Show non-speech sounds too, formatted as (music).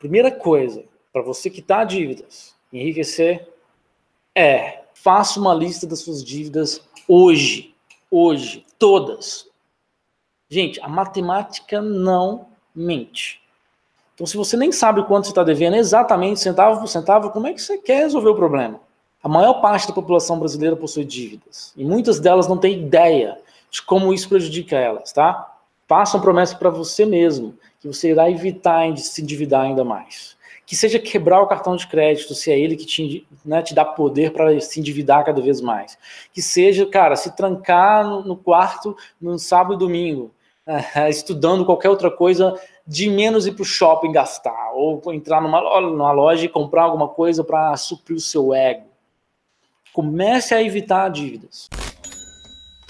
Primeira coisa, para você quitar dívidas, enriquecer, é faça uma lista das suas dívidas hoje. Hoje. Todas. Gente, a matemática não mente. Então, se você nem sabe quanto você está devendo exatamente centavo por centavo, como é que você quer resolver o problema? A maior parte da população brasileira possui dívidas. E muitas delas não têm ideia de como isso prejudica elas, tá? Faça uma promessa para você mesmo, que você irá evitar se endividar ainda mais. Que seja quebrar o cartão de crédito, se é ele que te, né, te dá poder para se endividar cada vez mais. Que seja, cara, se trancar no, no quarto no sábado e domingo, (laughs) estudando qualquer outra coisa, de menos ir para o shopping gastar, ou entrar numa, numa loja e comprar alguma coisa para suprir o seu ego. Comece a evitar dívidas.